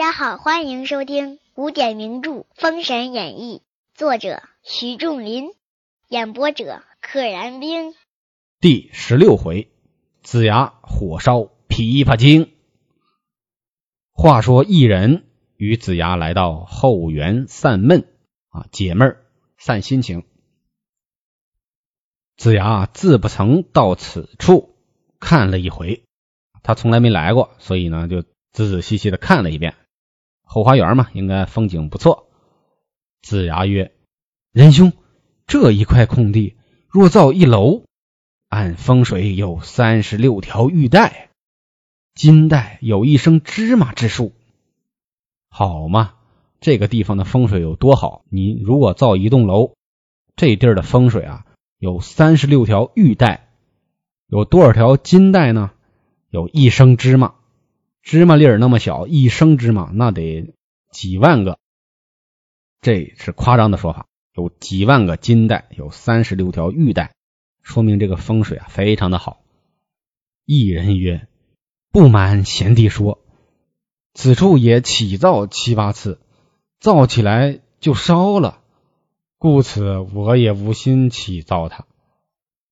大家好，欢迎收听古典名著《封神演义》，作者徐仲林，演播者可燃冰。第十六回，子牙火烧琵琶精。话说一人与子牙来到后园散闷啊，解闷儿、散心情。子牙自不曾到此处看了一回，他从来没来过，所以呢就。仔仔细细的看了一遍后花园嘛，应该风景不错。子牙曰：“仁兄，这一块空地若造一楼，按风水有三十六条玉带，金带有一升芝麻之数，好嘛？这个地方的风水有多好？你如果造一栋楼，这地儿的风水啊，有三十六条玉带，有多少条金带呢？有一升芝麻。”芝麻粒儿那么小，一升芝麻那得几万个，这是夸张的说法。有几万个金带，有三十六条玉带，说明这个风水啊非常的好。一人曰：“不瞒贤弟说，此处也起造七八次，造起来就烧了，故此我也无心起造它。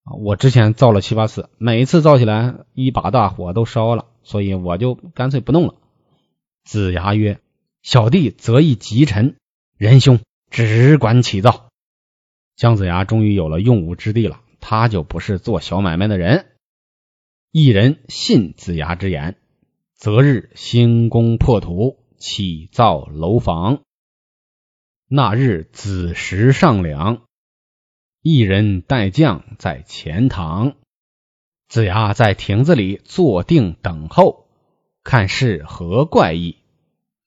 我之前造了七八次，每一次造起来一把大火都烧了。”所以我就干脆不弄了。子牙曰：“小弟择一吉辰，仁兄只管起造。”姜子牙终于有了用武之地了，他就不是做小买卖的人。一人信子牙之言，择日兴工破土，起造楼房。那日子时上梁，一人带将在前堂。子牙在亭子里坐定等候，看是何怪异。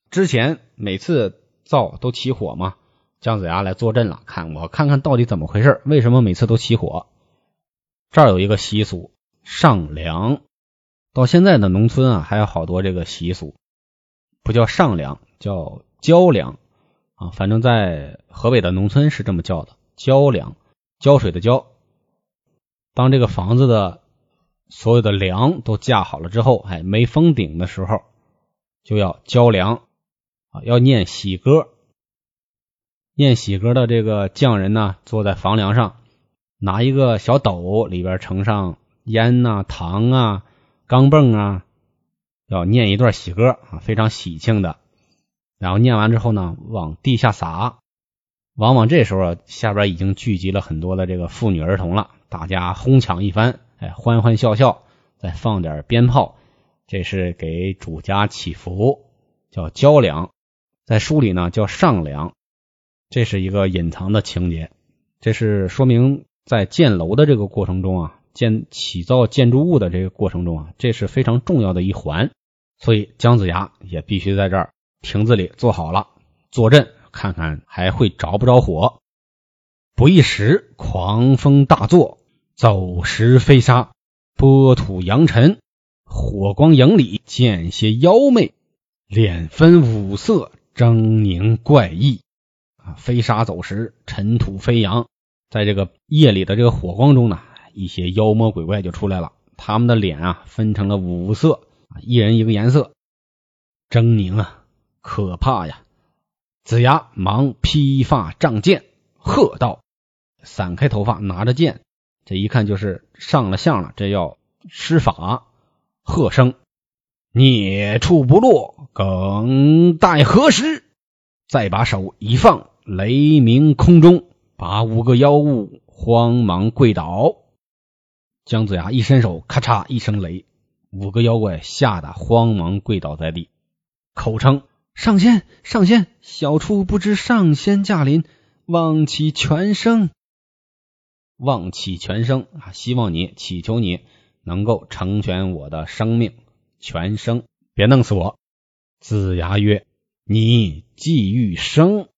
之前每次灶都起火嘛，姜子牙来坐镇了，看我看看到底怎么回事，为什么每次都起火？这儿有一个习俗，上梁。到现在的农村啊，还有好多这个习俗，不叫上梁，叫浇梁啊。反正在河北的农村是这么叫的，浇梁，浇水的浇。当这个房子的。所有的梁都架好了之后，哎，没封顶的时候就要浇梁啊，要念喜歌。念喜歌的这个匠人呢，坐在房梁上，拿一个小斗，里边盛上烟呐、糖啊、钢镚啊，要念一段喜歌啊，非常喜庆的。然后念完之后呢，往地下撒。往往这时候下边已经聚集了很多的这个妇女儿童了，大家哄抢一番。哎，欢欢笑笑，再放点鞭炮，这是给主家祈福，叫交粮。在书里呢叫上梁，这是一个隐藏的情节。这是说明在建楼的这个过程中啊，建起造建筑物的这个过程中啊，这是非常重要的一环。所以姜子牙也必须在这儿亭子里坐好了，坐镇，看看还会着不着火。不一时，狂风大作。走石飞沙，波土扬尘，火光影里见些妖魅，脸分五色，狰狞怪异。啊，飞沙走石，尘土飞扬，在这个夜里的这个火光中呢，一些妖魔鬼怪就出来了。他们的脸啊，分成了五色，一人一个颜色，狰狞啊，可怕呀！子牙忙披发仗剑，喝道：“散开头发，拿着剑。”这一看就是上了相了，这要施法，喝声：“孽畜不落，更待何时？”再把手一放，雷鸣空中，把五个妖物慌忙跪倒。姜子牙一伸手，咔嚓一声雷，五个妖怪吓得慌忙跪倒在地，口称：“上仙，上仙，小畜不知上仙驾临，望其全生。”望祈全生啊！希望你祈求你能够成全我的生命全生，别弄死我。子牙曰：“你既欲生，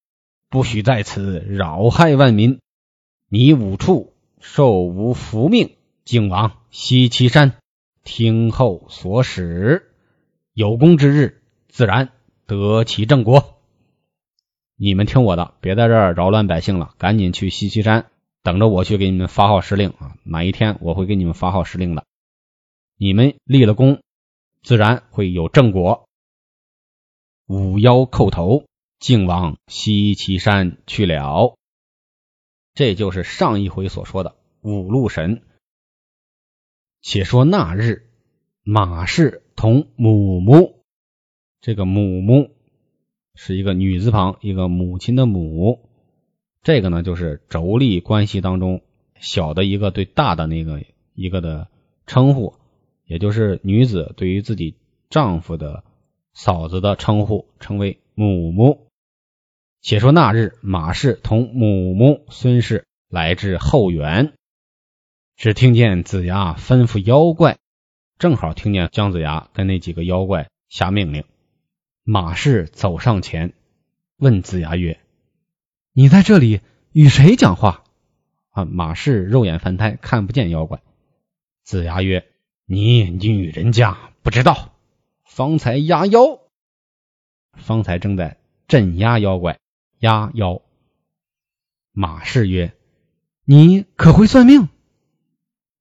不许在此扰害万民。你五处受无福命，竟往西岐山听候所使。有功之日，自然得其正果。你们听我的，别在这儿扰乱百姓了，赶紧去西岐山。”等着我去给你们发号施令啊！哪一天我会给你们发号施令的？你们立了功，自然会有正果。五妖叩头，竟往西岐山去了。这就是上一回所说的五路神。且说那日，马氏同母母，这个母母是一个女字旁，一个母亲的母。这个呢，就是妯娌关系当中小的一个对大的那个一个的称呼，也就是女子对于自己丈夫的嫂子的称呼，称为母母。且说那日，马氏同母母孙氏来至后园。只听见子牙吩咐妖怪，正好听见姜子牙跟那几个妖怪下命令。马氏走上前，问子牙曰：“你在这里与谁讲话？”啊，马氏肉眼凡胎，看不见妖怪。子牙曰：“你女人家不知道，方才压妖，方才正在镇压妖怪，压妖。”马氏曰：“你可会算命？”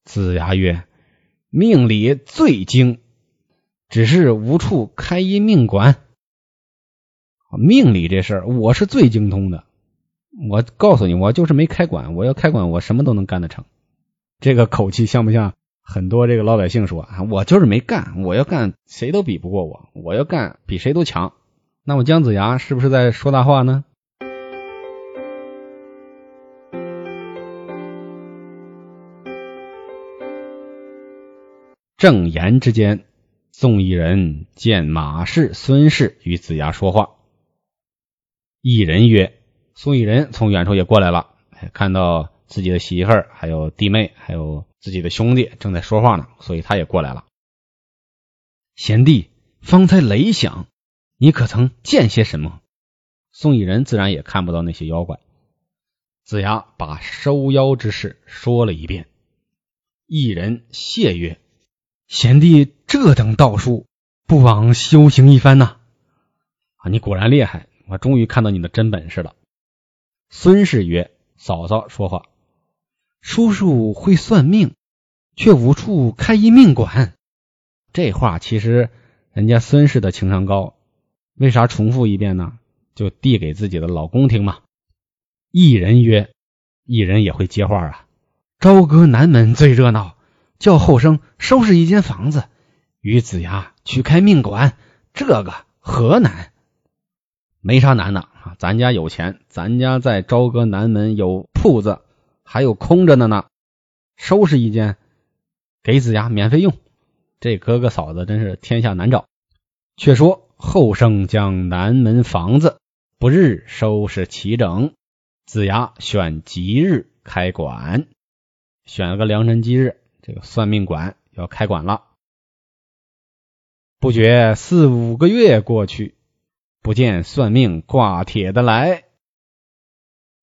子牙曰：“命理最精，只是无处开一命馆。命理这事儿，我是最精通的。我告诉你，我就是没开馆。我要开馆，我什么都能干得成。这个口气像不像很多这个老百姓说啊？我就是没干，我要干，谁都比不过我。我要干，比谁都强。那么姜子牙是不是在说大话呢？”正言之间，宋义人见马氏、孙氏与子牙说话。一人曰：“宋义人从远处也过来了，看到自己的媳妇儿、还有弟妹、还有自己的兄弟正在说话呢，所以他也过来了。贤弟，方才雷响，你可曾见些什么？”宋义人自然也看不到那些妖怪。子牙把收妖之事说了一遍。一人谢曰。贤弟这等道术，不枉修行一番呐！啊，你果然厉害，我终于看到你的真本事了。孙氏曰：“嫂嫂说话，叔叔会算命，却无处开一命馆。”这话其实人家孙氏的情商高，为啥重复一遍呢？就递给自己的老公听嘛。一人曰：“一人也会接话啊，朝歌南门最热闹。”叫后生收拾一间房子，与子牙去开命馆，这个何难？没啥难的啊！咱家有钱，咱家在朝歌南门有铺子，还有空着的呢。收拾一间给子牙免费用，这哥哥嫂子真是天下难找。却说后生将南门房子不日收拾齐整，子牙选吉日开馆，选了个良辰吉日。这个算命馆要开馆了，不觉四五个月过去，不见算命挂帖的来。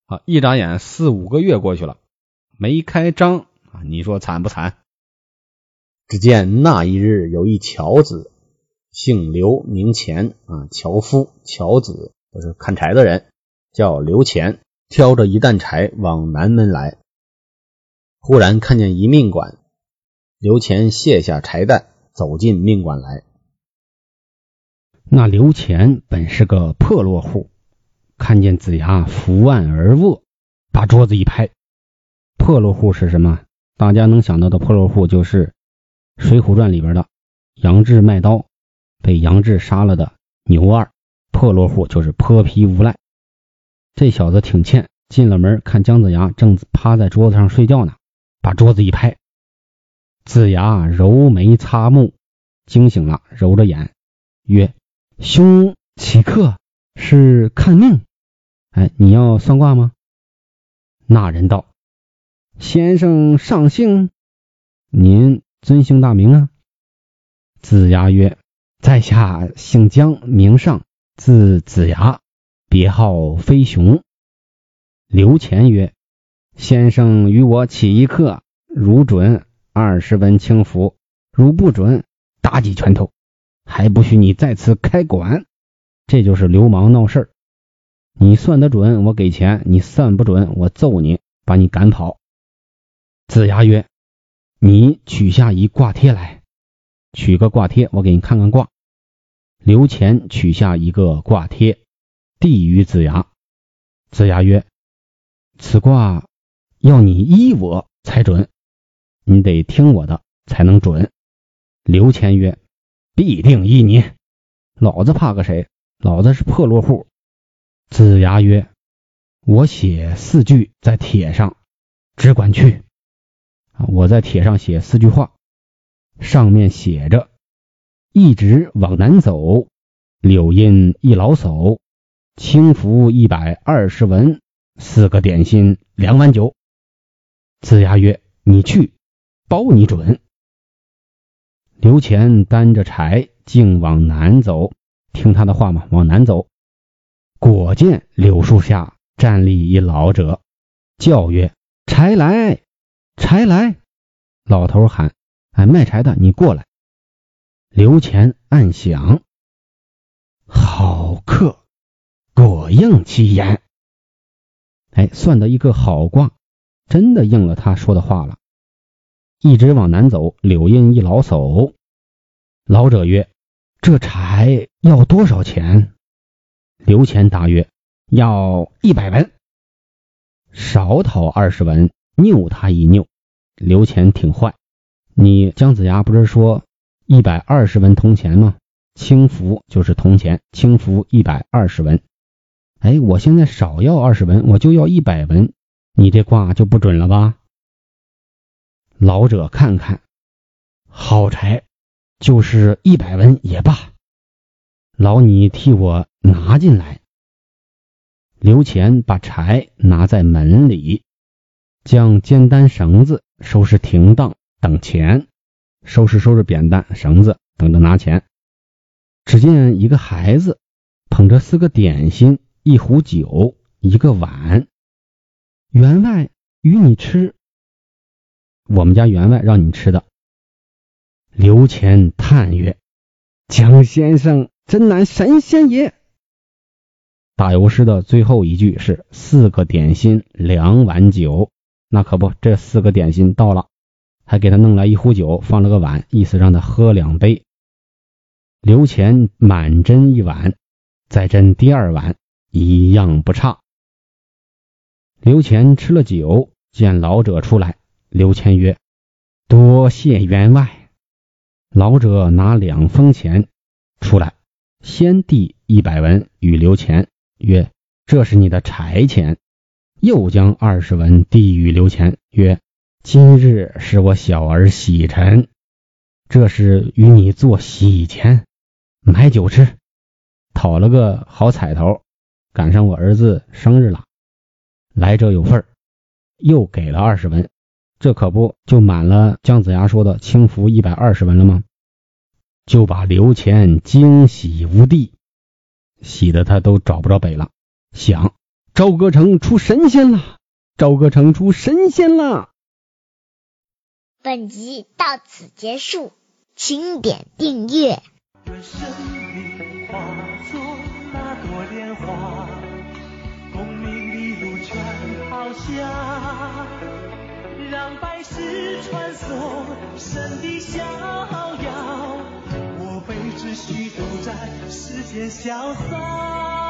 啊，一眨眼四五个月过去了，没开张啊！你说惨不惨？只见那一日，有一樵子，姓刘，名钱啊，樵夫、樵子都是砍柴的人，叫刘钱，挑着一担柴往南门来，忽然看见一命馆。刘乾卸下柴担，走进命馆来。那刘乾本是个破落户，看见子牙伏案而卧，把桌子一拍。破落户是什么？大家能想到的破落户就是《水浒传》里边的杨志卖刀被杨志杀了的牛二。破落户就是泼皮无赖。这小子挺欠，进了门看姜子牙正趴在桌子上睡觉呢，把桌子一拍。子牙揉眉擦目，惊醒了，揉着眼，曰：“兄起客是看命？哎，你要算卦吗？”那人道：“先生上姓，您尊姓大名啊？”子牙曰：“在下姓姜，名尚，字子牙，别号飞熊。”刘乾曰：“先生与我起一客，如准。”二十文轻符，如不准，打几拳头，还不许你再次开馆。这就是流氓闹事儿。你算得准，我给钱；你算不准，我揍你，把你赶跑。子牙曰：“你取下一卦贴来，取个卦贴，我给你看看卦。”刘乾取下一个卦贴，递于子牙。子牙曰：“此卦要你依我才准，你得听我的才能准。”刘乾曰：“必定依你，老子怕个谁？老子是破落户。”子牙曰：“我写四句在帖上，只管去。我在帖上写四句话，上面写着：一直往南走，柳荫一老叟。”轻浮一百二十文，四个点心，两碗酒。子牙曰：“你去，包你准。”刘乾担着柴，径往南走。听他的话嘛，往南走。果见柳树下站立一老者，叫曰：“柴来，柴来！”老头喊：“哎，卖柴的，你过来。”刘乾暗想：“好客。”果应其言，哎，算得一个好卦，真的应了他说的话了。一直往南走，柳荫一老叟。老者曰：“这柴要多少钱？”刘乾答曰：“要一百文，少讨二十文，拗他一拗。”刘乾挺坏，你姜子牙不是说一百二十文铜钱吗？轻浮就是铜钱，轻浮一百二十文。哎，我现在少要二十文，我就要一百文，你这卦就不准了吧？老者看看，好柴，就是一百文也罢。劳你替我拿进来。刘乾把柴拿在门里，将肩担绳子收拾停当，等钱。收拾收拾扁担绳子，等着拿钱。只见一个孩子捧着四个点心。一壶酒，一个碗，员外与你吃。我们家员外让你吃的。刘乾叹曰：“蒋先生真乃神仙也。”打油诗的最后一句是“四个点心，两碗酒”，那可不，这四个点心到了，还给他弄来一壶酒，放了个碗，意思让他喝两杯。刘乾满斟一碗，再斟第二碗。一样不差。刘乾吃了酒，见老者出来，刘谦曰：“多谢员外。”老者拿两封钱出来，先递一百文与刘乾，曰：“这是你的柴钱。”又将二十文递与刘乾，曰：“今日是我小儿喜晨，这是与你做喜钱，买酒吃，讨了个好彩头。”赶上我儿子生日了，来者有份儿，又给了二十文，这可不就满了姜子牙说的轻浮一百二十文了吗？就把刘乾惊喜无地，喜得他都找不着北了，想朝歌城出神仙了，朝歌城出神仙了。本集到此结束，请点订阅。下，让百世传颂神的逍遥，我辈只需都在世间潇洒。